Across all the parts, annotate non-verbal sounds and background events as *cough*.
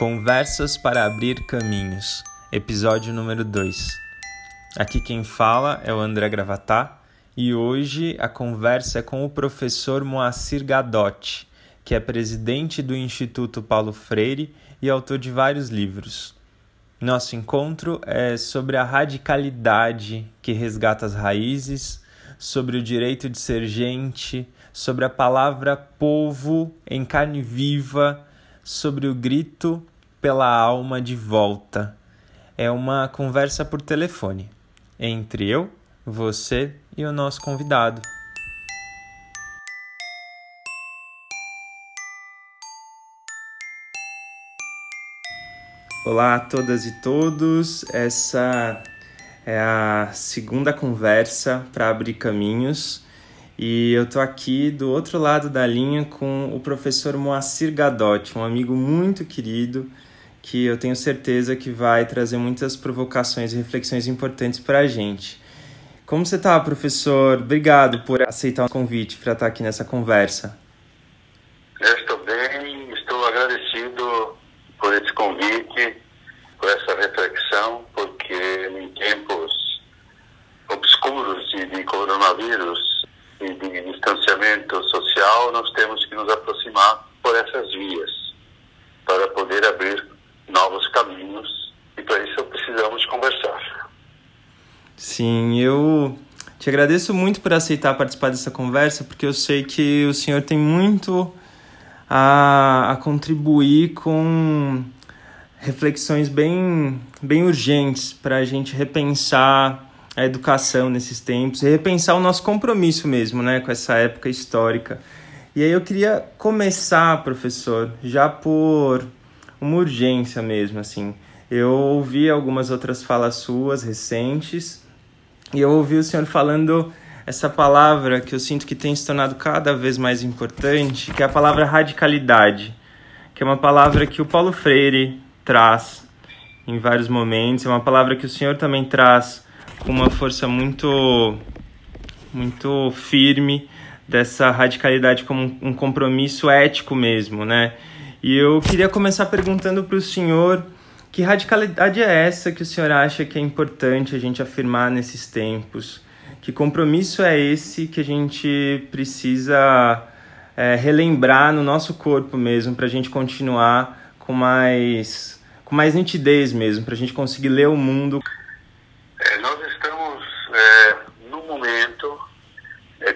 Conversas para Abrir Caminhos, episódio número 2. Aqui quem fala é o André Gravatá e hoje a conversa é com o professor Moacir Gadotti, que é presidente do Instituto Paulo Freire e autor de vários livros. Nosso encontro é sobre a radicalidade que resgata as raízes, sobre o direito de ser gente, sobre a palavra povo em carne viva, sobre o grito pela alma de volta. É uma conversa por telefone entre eu, você e o nosso convidado. Olá a todas e todos. Essa é a segunda conversa para abrir caminhos. E eu tô aqui do outro lado da linha com o professor Moacir Gadotti, um amigo muito querido que eu tenho certeza que vai trazer muitas provocações e reflexões importantes para a gente. Como você está, professor? Obrigado por aceitar o convite para estar aqui nessa conversa. Eu estou bem, estou agradecido por esse convite, por essa reflexão, porque em tempos obscuros de, de coronavírus e de distanciamento social, nós temos que nos aproximar por essas vias para poder abrir novos caminhos e para isso precisamos conversar. Sim, eu te agradeço muito por aceitar participar dessa conversa, porque eu sei que o senhor tem muito a, a contribuir com reflexões bem, bem urgentes para a gente repensar a educação nesses tempos e repensar o nosso compromisso mesmo né, com essa época histórica. E aí eu queria começar, professor, já por uma urgência mesmo, assim. Eu ouvi algumas outras falas suas recentes e eu ouvi o senhor falando essa palavra que eu sinto que tem se tornado cada vez mais importante, que é a palavra radicalidade, que é uma palavra que o Paulo Freire traz em vários momentos, é uma palavra que o senhor também traz com uma força muito muito firme dessa radicalidade como um compromisso ético mesmo, né? E eu queria começar perguntando para o senhor que radicalidade é essa que o senhor acha que é importante a gente afirmar nesses tempos? Que compromisso é esse que a gente precisa é, relembrar no nosso corpo mesmo para a gente continuar com mais, com mais nitidez mesmo, para a gente conseguir ler o mundo? É, nós estamos é, num momento é,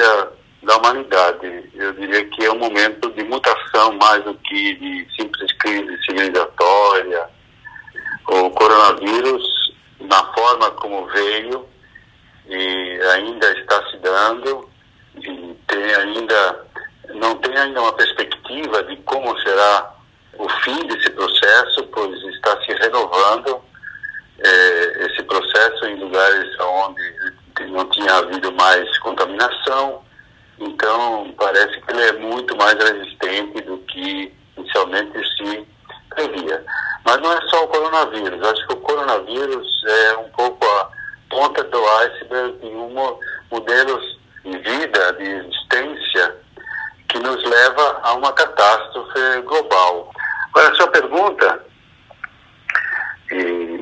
diria, da humanidade. Eu diria que é um momento de mutação mais do que de simples crise civilizatória. O coronavírus, na forma como veio e ainda está se dando, e tem ainda não tem ainda uma perspectiva de como será o fim desse processo, pois está se renovando eh, esse processo em lugares onde não tinha havido mais contaminação, então, parece que ele é muito mais resistente do que inicialmente se previa. Mas não é só o coronavírus. Acho que o coronavírus é um pouco a ponta do iceberg de um modelos de vida, de existência, que nos leva a uma catástrofe global. Agora, a sua pergunta,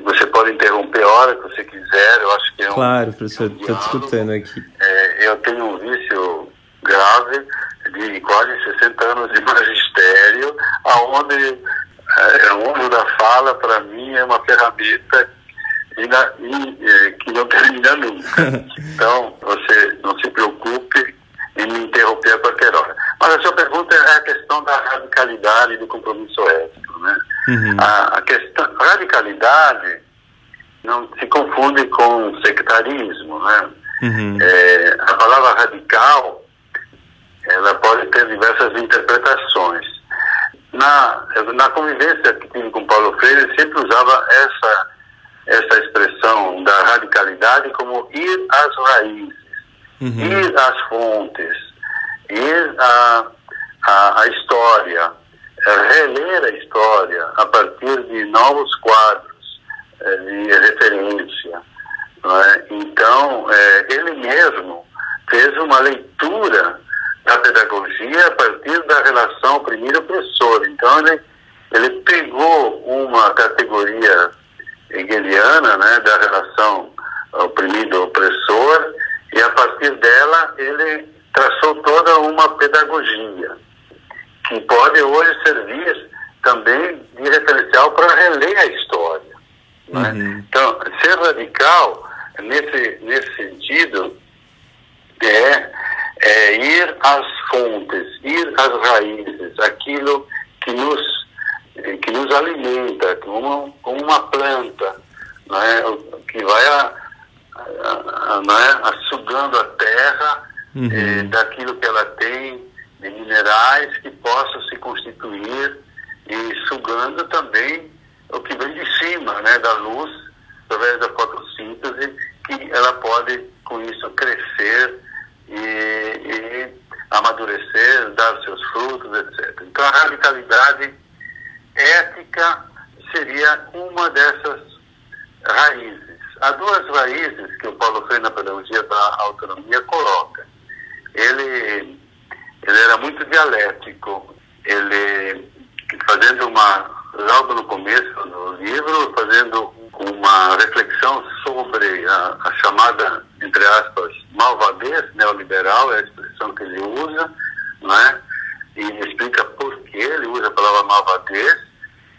você pode interromper a hora que você quiser, eu acho que é um. Claro, professor, estou um discutindo aqui. É, eu tenho um vício grave de quase 60 anos de *laughs* magistério, aonde é, o uso da fala, para mim, é uma ferramenta e, na, e, é, que não *laughs* termina nunca. *laughs* Então, você não se preocupe em me interromper a qualquer hora. Mas a sua pergunta é a questão da radicalidade e do compromisso ético. Né? Uhum. A, a questão, radicalidade não se confunde com sectarismo. Né? Uhum. É, a palavra radical ela pode ter diversas interpretações. Na, na convivência que tive com Paulo Freire, sempre usava essa, essa expressão da radicalidade como ir às raízes, uhum. ir às fontes, ir à, à, à história, reler a história a partir de novos quadros é, de referência. É? Então, é, ele mesmo fez uma leitura da pedagogia a partir da relação oprimido-opressor. Então, ele, ele pegou uma categoria hegeliana, né, da relação oprimido-opressor, e a partir dela ele traçou toda uma pedagogia que pode hoje servir também de referencial para reler a história. Né? Uhum. Então, ser radical, nesse, nesse sentido, é, é ir às fontes, ir às raízes, aquilo que nos, que nos alimenta, como, como uma planta, né? que vai a, a, a, né? a sugando a terra uhum. eh, daquilo que ela tem de minerais que possam se constituir e sugando também o que vem de cima, né, da luz, através da fotossíntese, que ela pode, com isso, crescer e, e amadurecer, dar seus frutos, etc. Então, a radicalidade ética seria uma dessas raízes. Há duas raízes que o Paulo Freire, na Pedagogia da Autonomia, coloca. Ele, ele era muito dialético. Ele, fazendo uma, logo no começo do livro, fazendo uma reflexão sobre a, a chamada, entre aspas, malvadez neoliberal, é a expressão que ele usa, não é? e explica por que ele usa a palavra malvadez,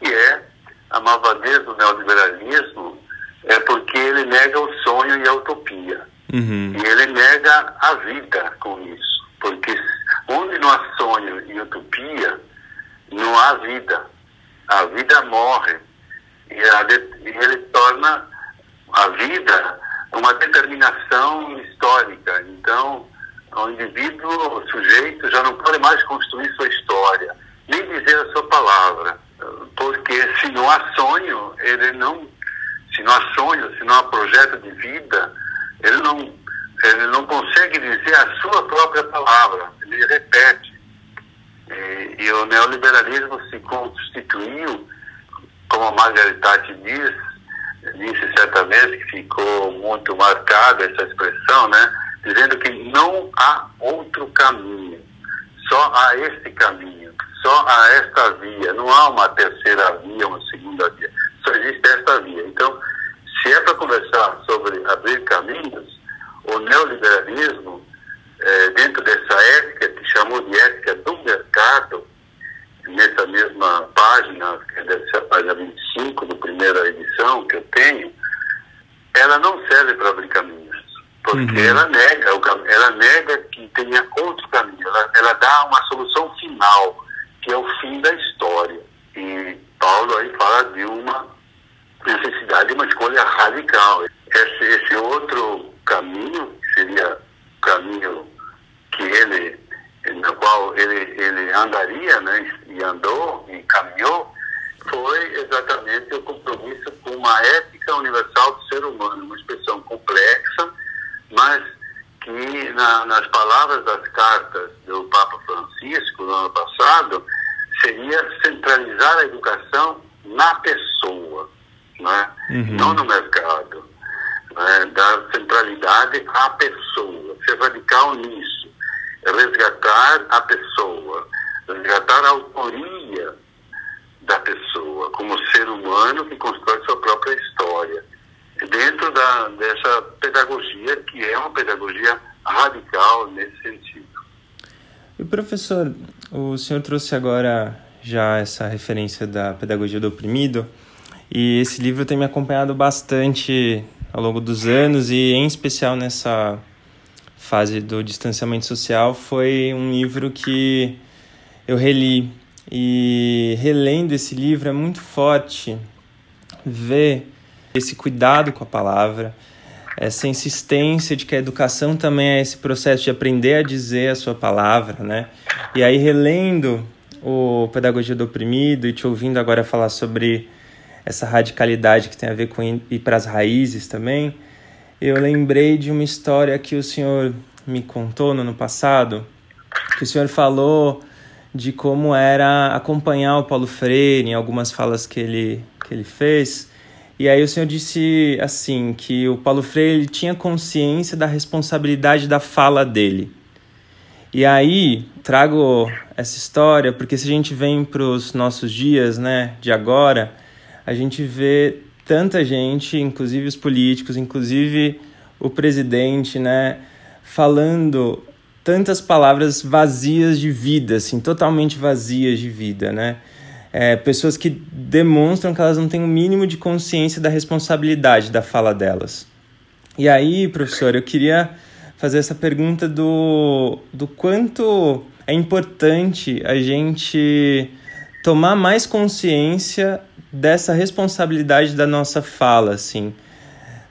e é a malvadez do neoliberalismo é porque ele nega o sonho e a utopia. Uhum. E ele nega a vida com isso. Porque onde não há sonho e utopia, não há vida. A vida morre. E, ele torna a vida uma determinação histórica. Então, o indivíduo, o sujeito, já não pode mais construir sua história, nem dizer a sua palavra. Porque se não há sonho, ele não. Se não há sonho, se não há projeto de vida, ele não, ele não consegue dizer a sua própria palavra. Ele repete. E, e o neoliberalismo se constituiu, como a Margaret Thatcher diz, disse certa vez que ficou muito marcada essa expressão, né? Dizendo que não há outro caminho, só há este caminho, só há esta via, não há uma terceira via, uma segunda via, só existe esta via. Então, se é para conversar sobre abrir caminhos, o neoliberalismo, é, dentro dessa ética, que chamou de ética do mercado, nessa mesma página, que deve ser a página 25 da primeira edição que eu tenho, ela não serve para abrir caminhos, porque uhum. ela nega ela nega que tenha outro caminho, ela, ela dá uma solução final, que é o fim da história. E Paulo aí fala de uma necessidade de uma escolha radical. Esse, esse outro caminho, que seria o caminho que ele no qual ele, ele andaria, né, e andou e caminhou, foi exatamente o compromisso com uma ética universal do ser humano, uma expressão complexa, mas que na, nas palavras das cartas do Papa Francisco no ano passado seria centralizar a educação na pessoa, né? Uhum. não no mercado, né? dar centralidade à pessoa, ser radical nisso resgatar a pessoa, resgatar a autoria da pessoa como ser humano que constrói sua própria história. Dentro da, dessa pedagogia, que é uma pedagogia radical nesse sentido. E professor, o senhor trouxe agora já essa referência da pedagogia do oprimido, e esse livro tem me acompanhado bastante ao longo dos anos e em especial nessa fase do distanciamento social foi um livro que eu reli e relendo esse livro é muito forte ver esse cuidado com a palavra, essa insistência de que a educação também é esse processo de aprender a dizer a sua palavra, né? E aí relendo o Pedagogia do Oprimido e te ouvindo agora falar sobre essa radicalidade que tem a ver com ir para as raízes também, eu lembrei de uma história que o senhor me contou no ano passado, que o senhor falou de como era acompanhar o Paulo Freire em algumas falas que ele, que ele fez. E aí o senhor disse assim que o Paulo Freire tinha consciência da responsabilidade da fala dele. E aí trago essa história porque se a gente vem para os nossos dias, né, de agora, a gente vê tanta gente, inclusive os políticos, inclusive o presidente, né, falando tantas palavras vazias de vida, assim, totalmente vazias de vida, né? É, pessoas que demonstram que elas não têm o um mínimo de consciência da responsabilidade da fala delas. E aí, professor, eu queria fazer essa pergunta do, do quanto é importante a gente tomar mais consciência dessa responsabilidade da nossa fala, assim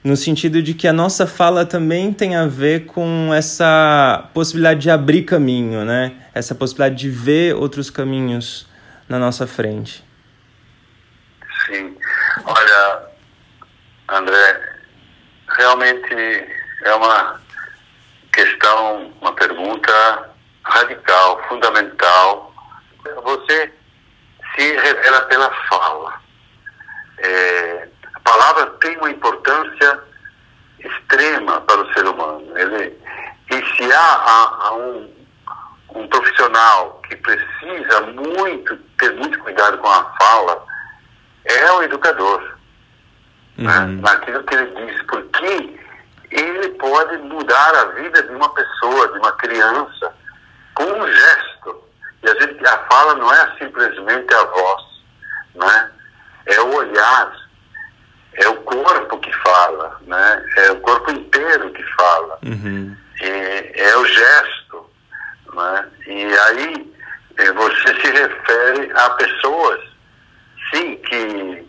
no sentido de que a nossa fala também tem a ver com essa possibilidade de abrir caminho, né? Essa possibilidade de ver outros caminhos na nossa frente. Sim. Olha, André, realmente é uma questão, uma pergunta radical, fundamental. Você se revela pela fala. É, palavra tem uma importância extrema para o ser humano. Ele, e se há, há, há um, um profissional que precisa muito ter muito cuidado com a fala, é o educador. Né? Uhum. Né? Naquilo que ele diz, porque ele pode mudar a vida de uma pessoa, de uma criança, com um gesto. E a, gente, a fala não é simplesmente a voz, né? É o olhar, é o corpo que fala, né? É o corpo inteiro que fala. Uhum. É o gesto, né? E aí é, você se refere a pessoas, sim, que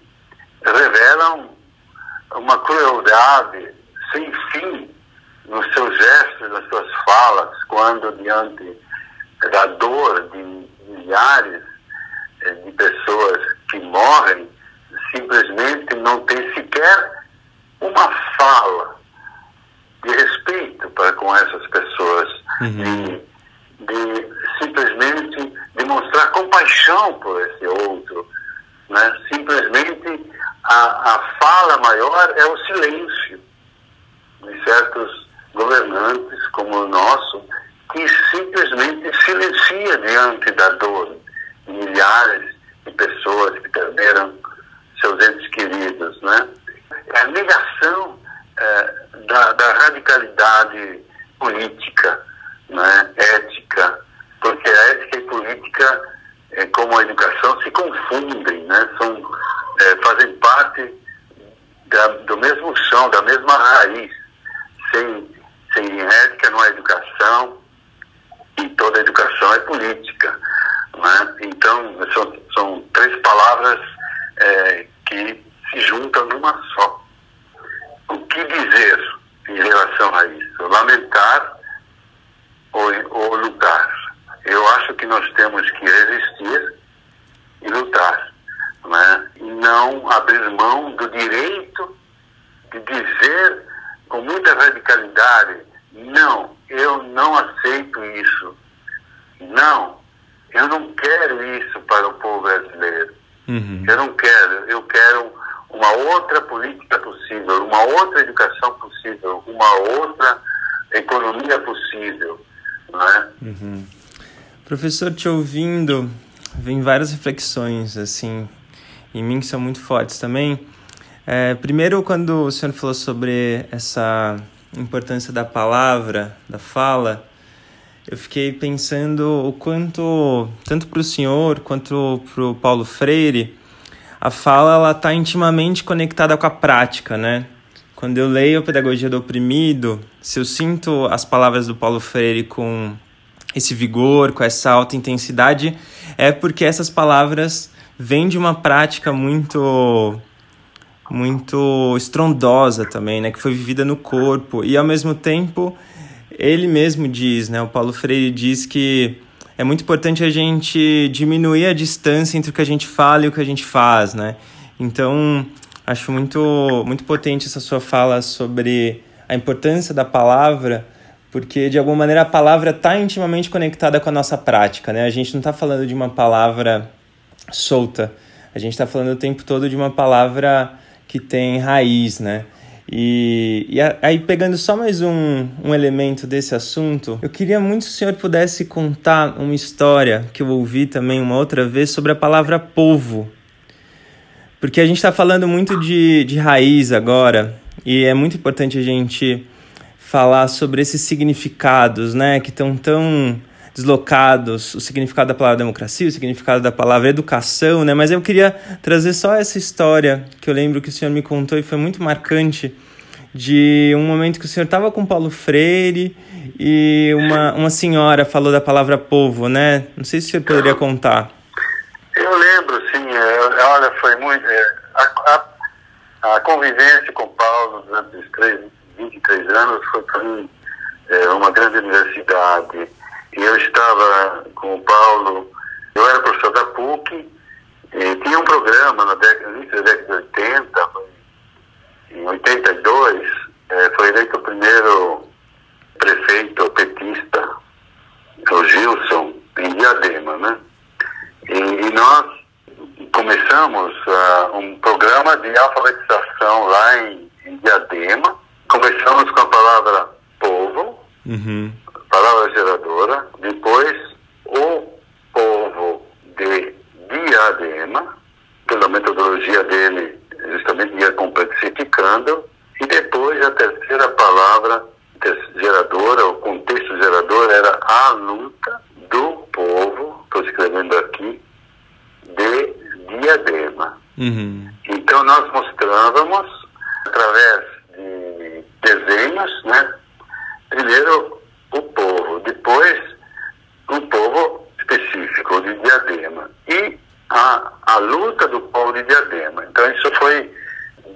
revelam uma crueldade sem fim nos seus gestos, nas suas falas, quando diante da dor de milhares é, de pessoas que morrem, simplesmente não tem sequer uma fala de respeito para com essas pessoas, uhum. de, de simplesmente demonstrar compaixão por esse outro. Né? Simplesmente a, a fala maior é o silêncio de certos governantes como o nosso, que simplesmente silencia diante da dor de milhares de pessoas que perderam seus entes queridos, né? É a negação é, da, da, radicalidade política, né? ética, porque a ética e política, é, como a educação, se confundem, né? São, é, fazem parte da, do mesmo chão, da mesma raiz. Sem, sem ética não há educação e toda educação é política. Né? Então, são, são três palavras é, que se juntam numa só. O que dizer em relação a isso? Lamentar ou, ou lutar? Eu acho que nós temos que resistir e lutar, né? e não abrir mão do direito de dizer com muita radicalidade: não, eu não aceito isso. Não, eu não quero isso para o povo brasileiro. Uhum. Eu não quero, eu quero uma outra política possível, uma outra educação possível, uma outra economia possível. Não é? Uhum. Professor, te ouvindo, vem várias reflexões, assim, em mim que são muito fortes também. É, primeiro, quando o senhor falou sobre essa importância da palavra, da fala, eu fiquei pensando o quanto, tanto para o senhor quanto para o Paulo Freire, a fala ela está intimamente conectada com a prática, né? Quando eu leio a Pedagogia do Oprimido, se eu sinto as palavras do Paulo Freire com esse vigor, com essa alta intensidade, é porque essas palavras vêm de uma prática muito muito estrondosa também, né, que foi vivida no corpo e ao mesmo tempo ele mesmo diz, né? O Paulo Freire diz que é muito importante a gente diminuir a distância entre o que a gente fala e o que a gente faz, né? Então, acho muito, muito potente essa sua fala sobre a importância da palavra, porque de alguma maneira a palavra está intimamente conectada com a nossa prática, né? A gente não está falando de uma palavra solta, a gente está falando o tempo todo de uma palavra que tem raiz, né? E, e aí, pegando só mais um, um elemento desse assunto, eu queria muito que o senhor pudesse contar uma história que eu ouvi também uma outra vez sobre a palavra povo. Porque a gente está falando muito de, de raiz agora, e é muito importante a gente falar sobre esses significados, né, que estão tão deslocados, o significado da palavra democracia, o significado da palavra educação, né? Mas eu queria trazer só essa história que eu lembro que o senhor me contou e foi muito marcante de um momento que o senhor estava com Paulo Freire e uma, uma senhora falou da palavra povo, né? Não sei se o senhor poderia contar. Eu lembro, sim. É, olha, foi muito... É, a, a, a convivência com Paulo durante os três, 23 anos foi para mim é, uma grande universidade e eu estava com o Paulo, eu era professor da PUC, tinha um programa na década, início da década de 80, em 82, é, foi eleito o primeiro prefeito petista, o Gilson, em Diadema, né? E, e nós começamos uh, um programa de alfabetização lá em, em Diadema. Começamos com a palavra povo, uhum palavra geradora, depois o povo de Diadema, pela metodologia dele, justamente ia complexificando, e depois a terceira palavra geradora, o contexto gerador era a luta do povo, estou escrevendo aqui, de Diadema. Uhum. Então nós mostrávamos, através de desenhos, né? Primeiro o povo, depois um povo específico de Diadema e a, a luta do povo de Diadema. Então isso foi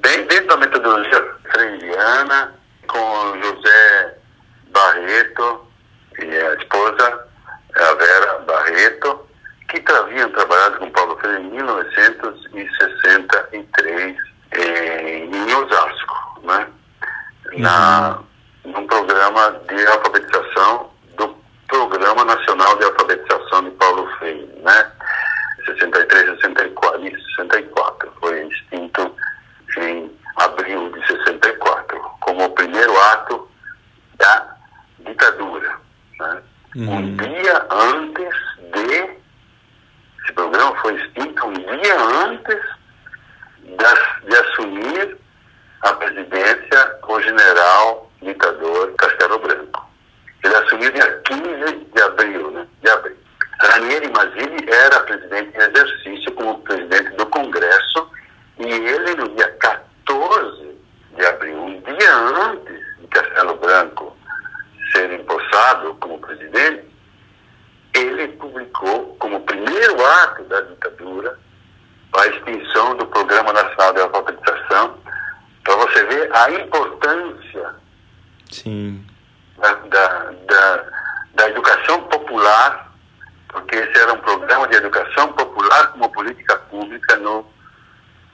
bem dentro da metodologia freiriana, com José Barreto e a esposa, a Vera Barreto, que haviam trabalhado com Paulo Freire em 1963 em Osasco, né? Na, uhum num programa de alfabetização do Programa Nacional de Alfabetização de Paulo Freire, né? 63, 64, 64. Foi extinto em abril de 64, como o primeiro ato da ditadura. Né? Uhum. Um dia antes de. Esse programa foi extinto um dia antes de, de assumir a presidência o general ditador Castelo Branco. Ele assumiu dia 15 de abril, né? De abril. Ranieri Mazzini era presidente em exercício como presidente do Congresso e ele, no dia 14 de abril, um dia antes de Castelo Branco ser empossado como presidente, ele publicou como primeiro ato da ditadura a extinção do Programa Nacional de Alfabetização, para você ver a importância Sim. Da, da, da, da educação popular, porque esse era um programa de educação popular como política pública no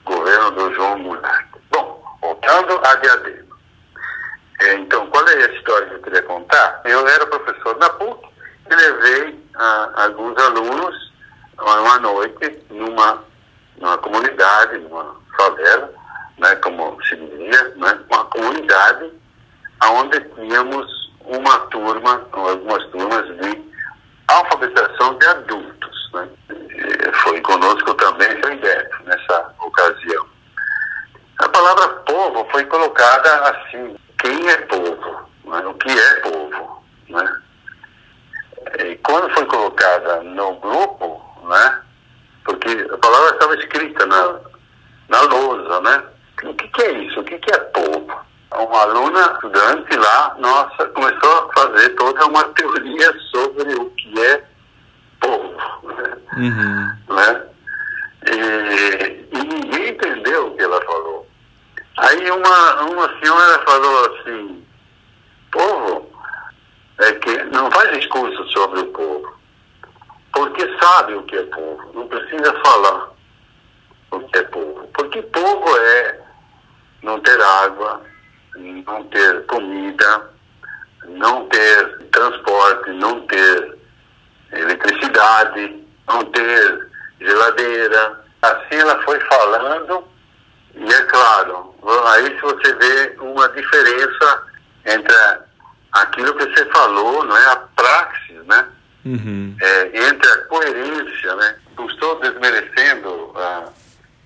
governo do João Goulart. Bom, voltando à Diadema. É, então, qual é a história que eu queria contar? Eu era professor na PUC e levei a, alguns alunos uma noite numa, numa comunidade, numa favela, né, como se dizia, né, uma comunidade onde tínhamos uma turma, algumas turmas de alfabetização de adultos. Né? Foi conosco também o Beto nessa ocasião. A palavra povo foi colocada assim: quem é povo? Né? O que é povo? Né? E quando foi colocada no grupo, né? porque a palavra estava escrita na, na lousa, né? O que, que é isso? O que, que é povo? Uma aluna, estudante lá, nossa, começou a fazer toda uma teoria sobre o que é povo. Né? Uhum. né? E, e, ninguém entendeu o que ela falou. Aí uma, uma senhora falou assim, povo é que não faz discurso sobre o povo, porque sabe o que é povo, não precisa falar o que é povo. Porque povo é não ter água, não ter comida, não ter transporte, não ter eletricidade, não ter geladeira. Assim ela foi falando E é claro, aí se você vê uma diferença entre aquilo que você falou, não é a praxis, né? Uhum. É, entre a coerência, né? Não estou desmerecendo a,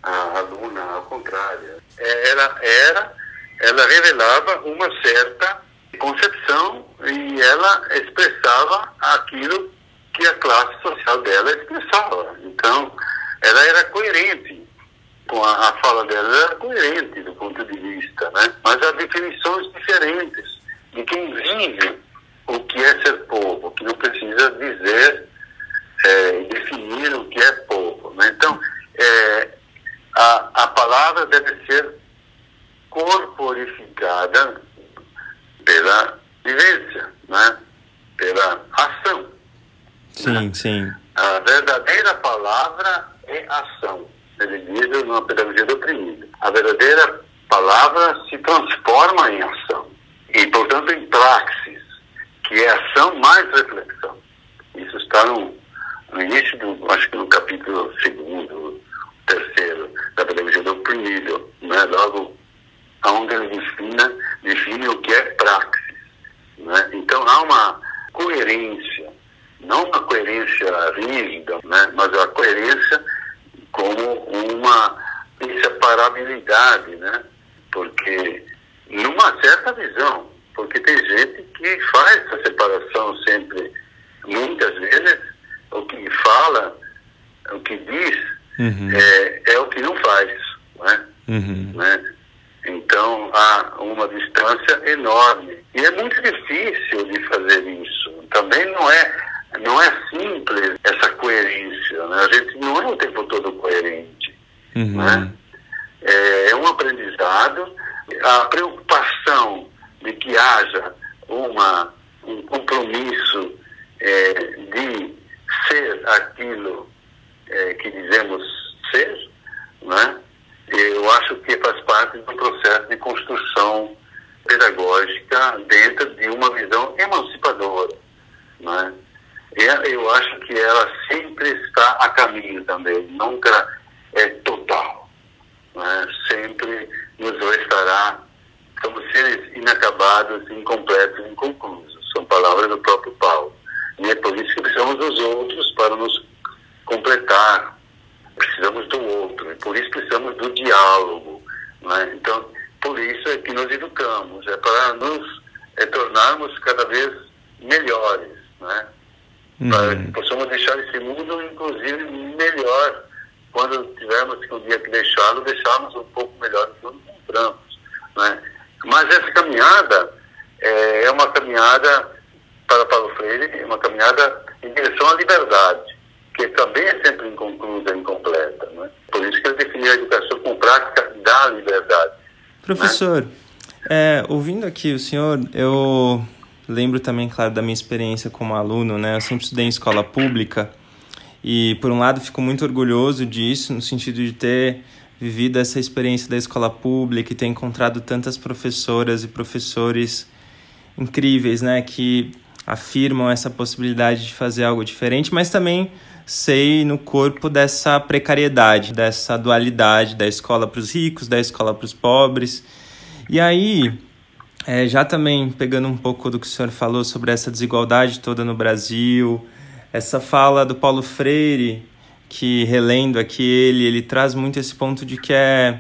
a aluna, ao contrário. É, ela era, ela revelava uma certa concepção e ela expressava aquilo que a classe social dela expressava. Então, ela era coerente com a, a fala dela, ela era coerente do ponto de vista, né? Mas há definições diferentes de quem vive o que é ser povo, que não precisa dizer é, definir o que é povo. Né? Então, é, a, a palavra deve ser corporificada pela vivência, né? pela ação. Sim, né? sim. A verdadeira palavra é ação. Ele diz numa pedagogia do oprimido. A verdadeira palavra se transforma em ação. E, portanto, em praxis, que é ação mais reflexão. Isso está no, no início do, acho que no capítulo segundo, terceiro, da pedagogia do oprimido, né? logo onde ele define, define o que é praxis. Né? Então há uma coerência, não uma coerência rígida, né? mas a coerência como uma inseparabilidade, né? porque numa certa visão, porque tem gente que faz essa separação sempre, muitas vezes, o que fala, o que diz, uhum. é, é o que não faz. Né? Uhum. Né? Então há uma distância enorme. E é muito difícil de fazer isso. Também não é, não é simples essa coerência. Né? A gente não é o tempo todo coerente. Uhum. Né? É, é um aprendizado. A preocupação de que haja uma, um compromisso é, de ser aquilo é, que dizemos ser, né? Eu acho que faz parte do processo de construção pedagógica dentro de uma visão emancipadora. Né? Eu acho que ela sempre está a caminho também, nunca é total. Né? Sempre nos restará, somos seres inacabados, incompletos, inconclusos. São palavras do próprio Paulo. E é por isso que precisamos dos outros para nos completar, precisamos do outro, e por isso precisamos do diálogo. Né? Então, por isso é que nos educamos, é para nos é, tornarmos cada vez melhores, né? Uhum. para que possamos deixar esse mundo, inclusive, melhor. Quando tivermos que um dia que deixá-lo, deixarmos um pouco melhor do que encontramos. Né? Mas essa caminhada é, é uma caminhada para Paulo Freire, é uma caminhada em direção à liberdade que também é sempre inconclusa, incompleta. Né? Por isso que ele definiu a educação com prática da liberdade. Professor, né? é, ouvindo aqui o senhor, eu lembro também, claro, da minha experiência como aluno. Né? Eu sempre estudei em escola pública e, por um lado, fico muito orgulhoso disso, no sentido de ter vivido essa experiência da escola pública e ter encontrado tantas professoras e professores incríveis, né, que afirmam essa possibilidade de fazer algo diferente, mas também sei no corpo dessa precariedade, dessa dualidade da escola para os ricos, da escola para os pobres. E aí, é, já também pegando um pouco do que o senhor falou sobre essa desigualdade toda no Brasil, essa fala do Paulo Freire, que relendo aqui ele, ele traz muito esse ponto de que é,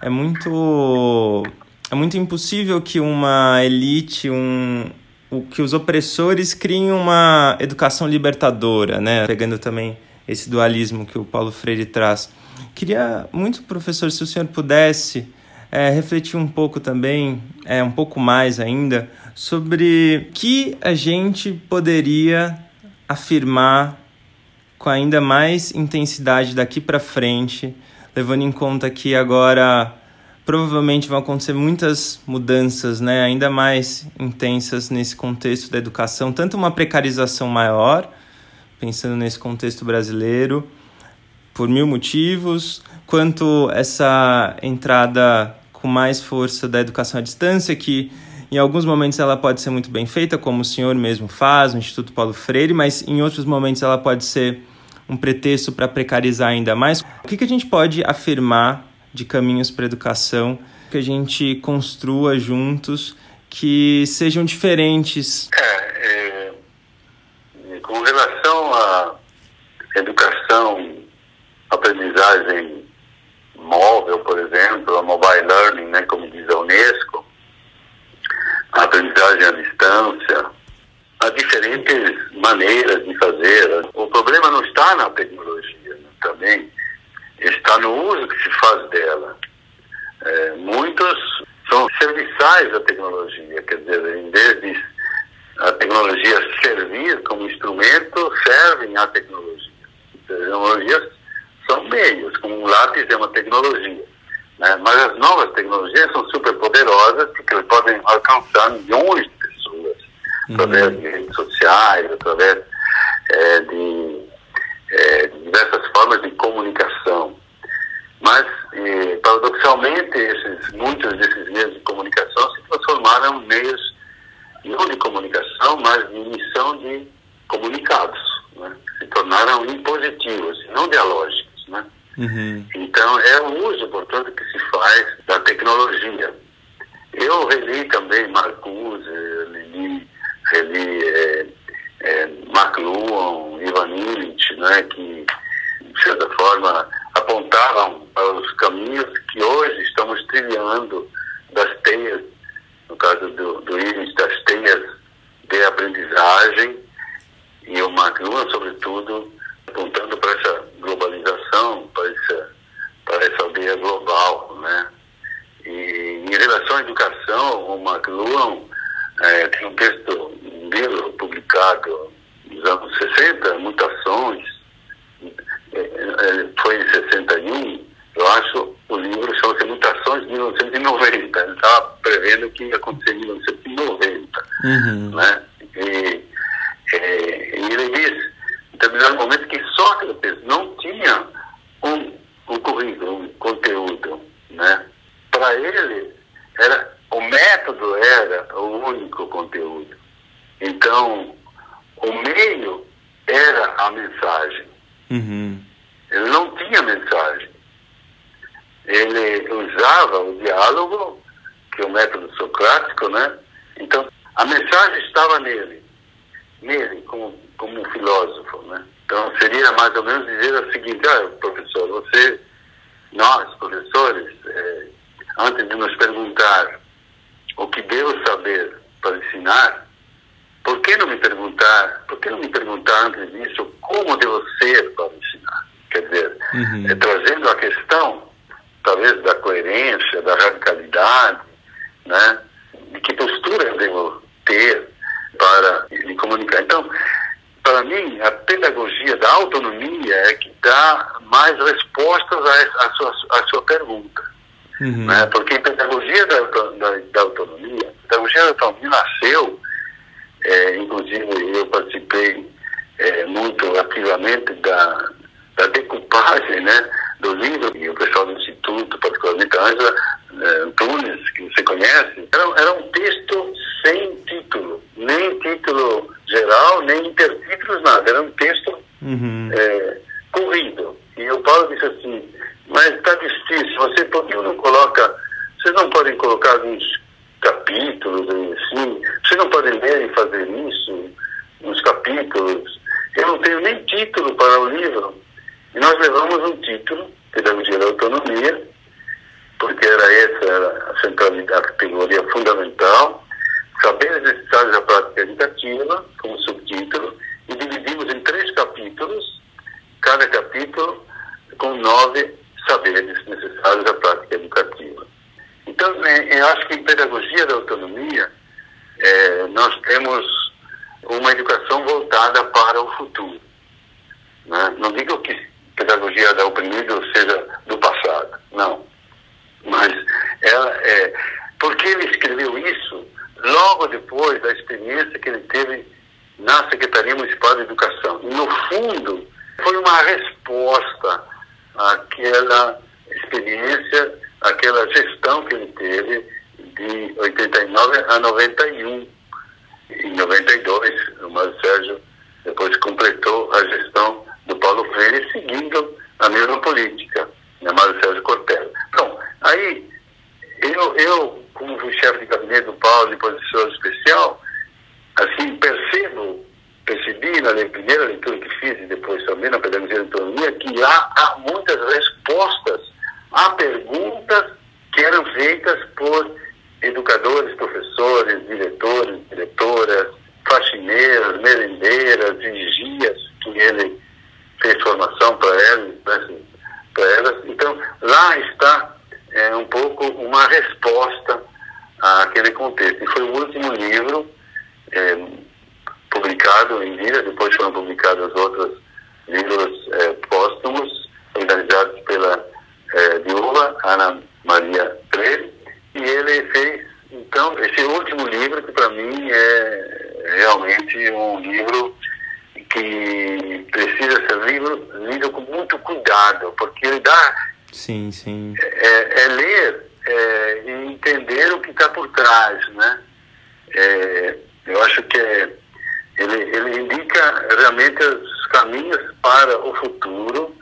é muito é muito impossível que uma elite, um, o que os opressores criem uma educação libertadora, né? Pegando também esse dualismo que o Paulo Freire traz. Queria muito, professor, se o senhor pudesse é, refletir um pouco também, é, um pouco mais ainda, sobre que a gente poderia afirmar com ainda mais intensidade daqui para frente, levando em conta que agora provavelmente vão acontecer muitas mudanças, né, ainda mais intensas nesse contexto da educação, tanto uma precarização maior, pensando nesse contexto brasileiro, por mil motivos, quanto essa entrada com mais força da educação à distância, que em alguns momentos ela pode ser muito bem feita, como o senhor mesmo faz no Instituto Paulo Freire, mas em outros momentos ela pode ser um pretexto para precarizar ainda mais. O que, que a gente pode afirmar de caminhos para educação, que a gente construa juntos, que sejam diferentes. É, é, com relação à educação, aprendizagem móvel, por exemplo, a mobile learning, né, como diz a Unesco, a aprendizagem à distância, há diferentes maneiras de fazer. O problema não está na tecnologia, né, também está no uso que se faz dela. É, muitos são serviçais à tecnologia, quer dizer, em vez de a tecnologia servir como instrumento, servem à tecnologia. Tecnologias são meios, como um lápis é uma tecnologia. Né? Mas as novas tecnologias são super poderosas porque elas podem alcançar milhões de pessoas uhum. através de redes sociais, através é, de, é, de diversas formas de comunicação. Mas, eh, paradoxalmente, esses, muitos desses meios de comunicação se transformaram em meios não de comunicação, mas de emissão de comunicados, né? se tornaram impositivos, não dialógicos. Né? Uhum. Então, é o uso, portanto, que se faz da tecnologia. Eu reli também Marcuse, reli, reli é, é, McLuhan, Ivan Illich, né, que, de certa forma, apontavam os caminhos que hoje estamos trilhando das teias, no caso do, do Illich, das teias de aprendizagem, e o McLuhan, sobretudo, apontando para essa globalização, para essa, para essa aldeia global, né? E em relação à educação, o McLuhan é, tem um texto, um livro publicado nos anos 60, Mutações, foi em 61, eu acho o livro chama-se Mutações de 1990. Ele estava prevendo que ia acontecer em 1990. Uhum. Né? E, é, e ele diz, em determinado momento, que Sócrates né? Comunicar. Então, para mim, a pedagogia da autonomia é que dá mais respostas à sua, à sua pergunta. Uhum. Né? Porque a pedagogia da, da, da autonomia, a pedagogia da autonomia nasceu é, inclusive, eu participei é, muito ativamente da, da decupagem né, do livro, e o pessoal do Instituto, particularmente a Ângela é, Antunes, que você conhece, era, era um texto sem título, nem título geral, nem intertítulos, nada. Era um texto uhum. é, corrido. E o Paulo disse assim, mas está difícil, você por que não coloca, vocês não podem colocar alguns capítulos, assim. Vocês não podem ler e fazer isso nos capítulos. Eu não tenho nem título para o livro. E nós levamos um título, Pedagogia da Autonomia, porque era essa era a centralidade, a categoria fundamental, saberes necessários da prática educativa, como subtítulo, e dividimos em três capítulos, cada capítulo com nove saberes necessários da prática educativa. Então, né, eu acho que em pedagogia da autonomia, é, nós temos uma educação voltada para o futuro. Né? Não digo que pedagogia da oprimido seja do passado, não. Mas ela é. Porque ele escreveu isso logo depois da experiência que ele teve na Secretaria Municipal de Educação. No fundo, foi uma resposta àquela experiência aquela gestão que ele teve de 89 a 91. Em 92, o Mário Sérgio depois completou a gestão do Paulo Freire, seguindo a mesma política, né, Mário Sérgio Cortella. Então, como fui chefe de gabinete do Paulo de posição especial, assim, percebo, percebi na primeira leitura que fiz e depois também na pedagogia de autonomia, que há, há muitas respostas a perguntas que eram feitas por educadores, professores, diretores, diretoras, faxineiras, merendeiras, vigias, que ele fez formação para elas, né, assim, para elas. Então, lá está é, um pouco uma resposta àquele contexto. E foi o último livro é, publicado em vida, depois foram publicados outros livros é, póstumos, organizados pela é, viúva Ana Maria Freire, e ele fez, então, esse último livro que para mim é realmente um livro que precisa ser lido, lido com muito cuidado, porque ele dá... Sim, sim. É, é ler é, e entender o que está por trás, né? É, eu acho que é, ele, ele indica realmente os caminhos para o futuro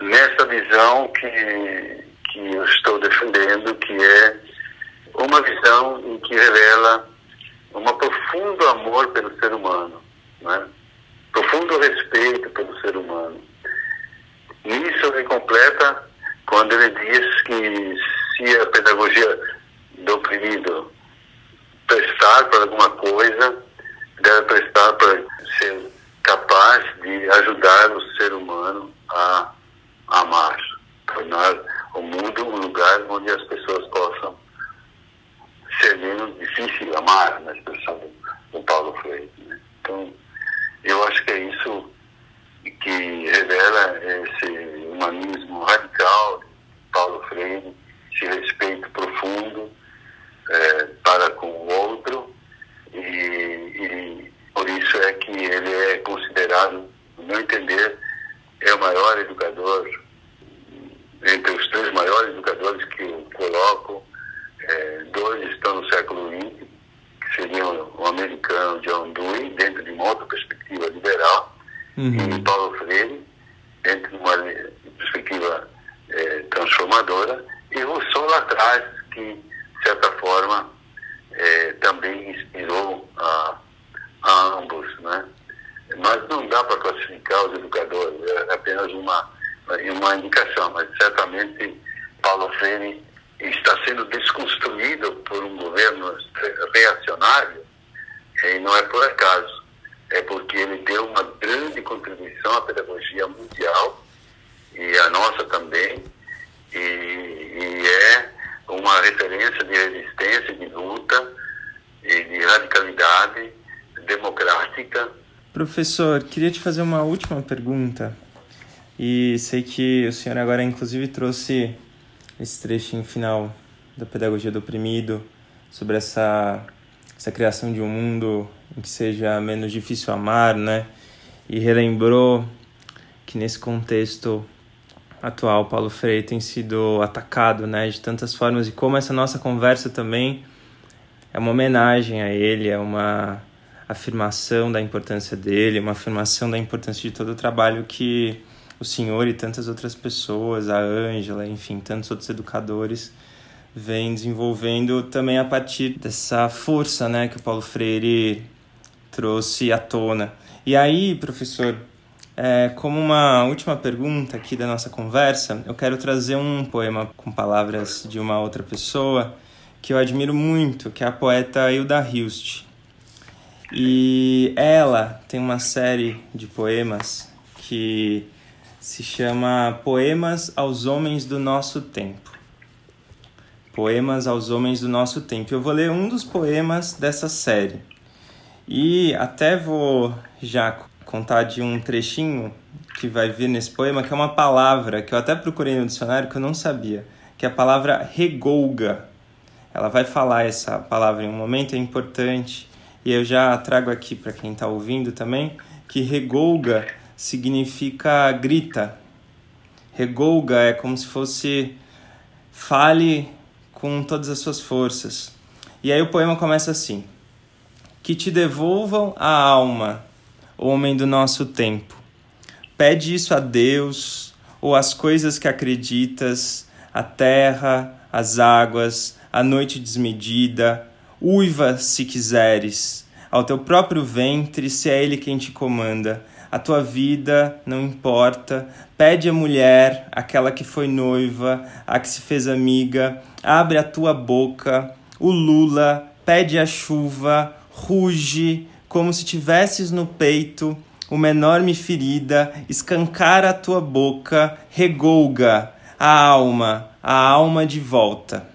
nessa visão que, que eu estou defendendo, que é uma visão em que revela um profundo amor pelo ser humano, né? profundo respeito pelo ser humano. Isso ele completa quando ele diz que se a pedagogia do oprimido prestar para alguma coisa, deve prestar para ser capaz de ajudar o ser humano a amar, tornar o mundo um lugar onde as pessoas possam ser menos difícil amar, na expressão do, do Paulo Freire. Né? Então, eu acho que é isso que revela esse humanismo radical de Paulo Freire, esse respeito profundo é, para com o outro e, e por isso é que ele é considerado, no meu entender, é o maior educador, entre os três maiores educadores que eu coloco, é, dois estão no século XX, que seriam o americano John Dewey, dentro de uma outra perspectiva liberal, uhum. e Paulo Freire, dentro de uma perspectiva é, transformadora, e Rousseau lá atrás, que, de certa forma, é, também inspirou a, a ambos, né? Mas não dá para classificar os educadores, é apenas uma, uma indicação, mas certamente Paulo Freire está sendo desconstruído por um governo reacionário, e não é por acaso, é porque ele deu uma grande contribuição à pedagogia mundial, e a nossa também, e, e é uma referência de resistência, de luta e de radicalidade democrática Professor, queria te fazer uma última pergunta. E sei que o senhor agora, inclusive, trouxe esse trechinho final da Pedagogia do Oprimido, sobre essa, essa criação de um mundo em que seja menos difícil amar, né? E relembrou que nesse contexto atual, Paulo Freire tem sido atacado, né, de tantas formas e como essa nossa conversa também é uma homenagem a ele, é uma afirmação da importância dele, uma afirmação da importância de todo o trabalho que o senhor e tantas outras pessoas, a Ângela, enfim, tantos outros educadores vêm desenvolvendo também a partir dessa força, né, que o Paulo Freire trouxe à tona. E aí, professor, é, como uma última pergunta aqui da nossa conversa, eu quero trazer um poema com palavras de uma outra pessoa que eu admiro muito, que é a poeta Hilda Hilst. E ela tem uma série de poemas que se chama Poemas aos Homens do Nosso Tempo. Poemas aos Homens do Nosso Tempo. Eu vou ler um dos poemas dessa série. E até vou já contar de um trechinho que vai vir nesse poema, que é uma palavra que eu até procurei no dicionário que eu não sabia, que é a palavra regolga. Ela vai falar essa palavra em um momento, é importante e eu já trago aqui para quem está ouvindo também que regolga significa grita. Regolga é como se fosse fale com todas as suas forças. E aí o poema começa assim: Que te devolvam a alma, homem do nosso tempo. Pede isso a Deus ou às coisas que acreditas, a terra, as águas, a noite desmedida, Uiva, se quiseres, ao teu próprio ventre, se é ele quem te comanda. A tua vida não importa. Pede a mulher, aquela que foi noiva, a que se fez amiga, abre a tua boca. O Lula pede a chuva, ruge como se tivesses no peito uma enorme ferida, escancara a tua boca, regolga a alma, a alma de volta.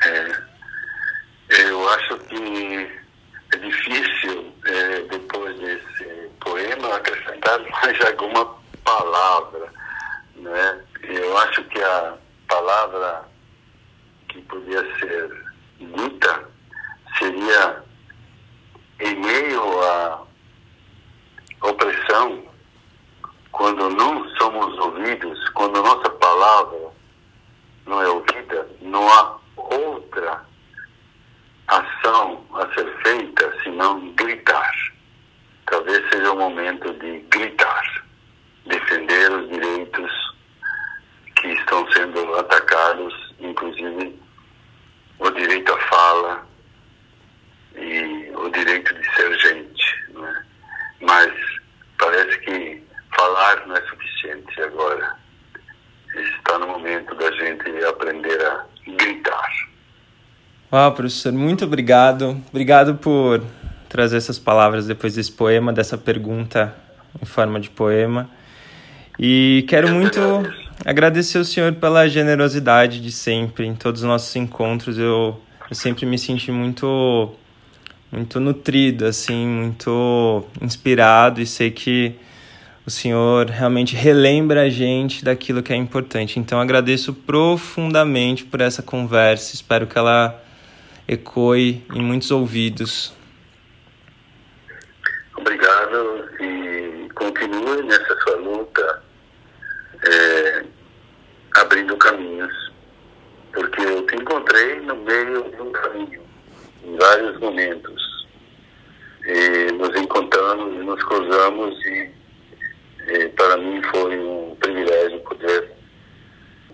É, eu acho que é difícil, é, depois desse poema, acrescentar mais alguma palavra. Né? Eu acho que a palavra que podia ser dita seria em meio à opressão, quando não somos ouvidos, quando nossa palavra não é ouvida, não há outra ação a ser feita senão gritar. Talvez seja o momento de gritar, defender os direitos que estão sendo atacados, inclusive o direito à fala e o direito de ser gente. Né? Mas parece que falar não é suficiente agora. Está no momento da gente aprender a gritar. Uau, professor, muito obrigado. Obrigado por trazer essas palavras depois desse poema, dessa pergunta em forma de poema. E quero muito agradecer o senhor pela generosidade de sempre, em todos os nossos encontros. Eu, eu sempre me senti muito, muito nutrido, assim, muito inspirado e sei que o senhor realmente relembra a gente daquilo que é importante. Então agradeço profundamente por essa conversa. Espero que ela ecoe em muitos ouvidos. Obrigado e continue nessa sua luta, é, abrindo caminhos, porque eu te encontrei no meio de um caminho, em vários momentos. E nos encontramos, nos cruzamos e, e para mim foi um privilégio poder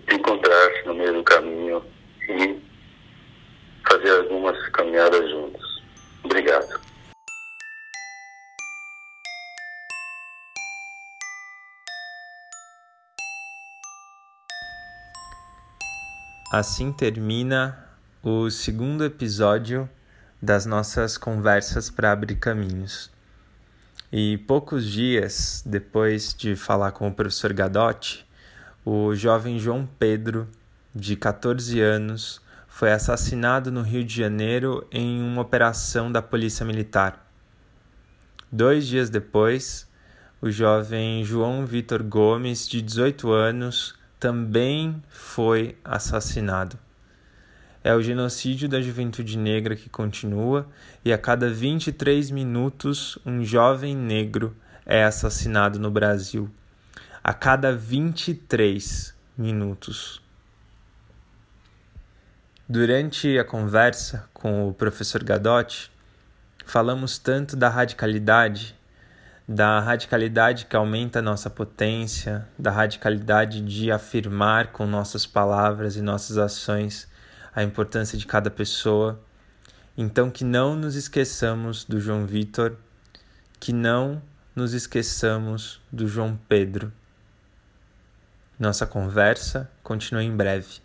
te encontrar no meio do caminho e fazer algumas caminhadas juntos. Obrigado. Assim termina o segundo episódio das nossas conversas para abrir caminhos. E poucos dias depois de falar com o professor Gadotti, o jovem João Pedro, de 14 anos, foi assassinado no Rio de Janeiro em uma operação da Polícia Militar. Dois dias depois, o jovem João Vitor Gomes, de 18 anos, também foi assassinado. É o genocídio da juventude negra que continua e a cada 23 minutos um jovem negro é assassinado no Brasil. A cada 23 minutos. Durante a conversa com o professor Gadotti, falamos tanto da radicalidade, da radicalidade que aumenta a nossa potência, da radicalidade de afirmar com nossas palavras e nossas ações a importância de cada pessoa. Então, que não nos esqueçamos do João Vitor, que não nos esqueçamos do João Pedro. Nossa conversa continua em breve.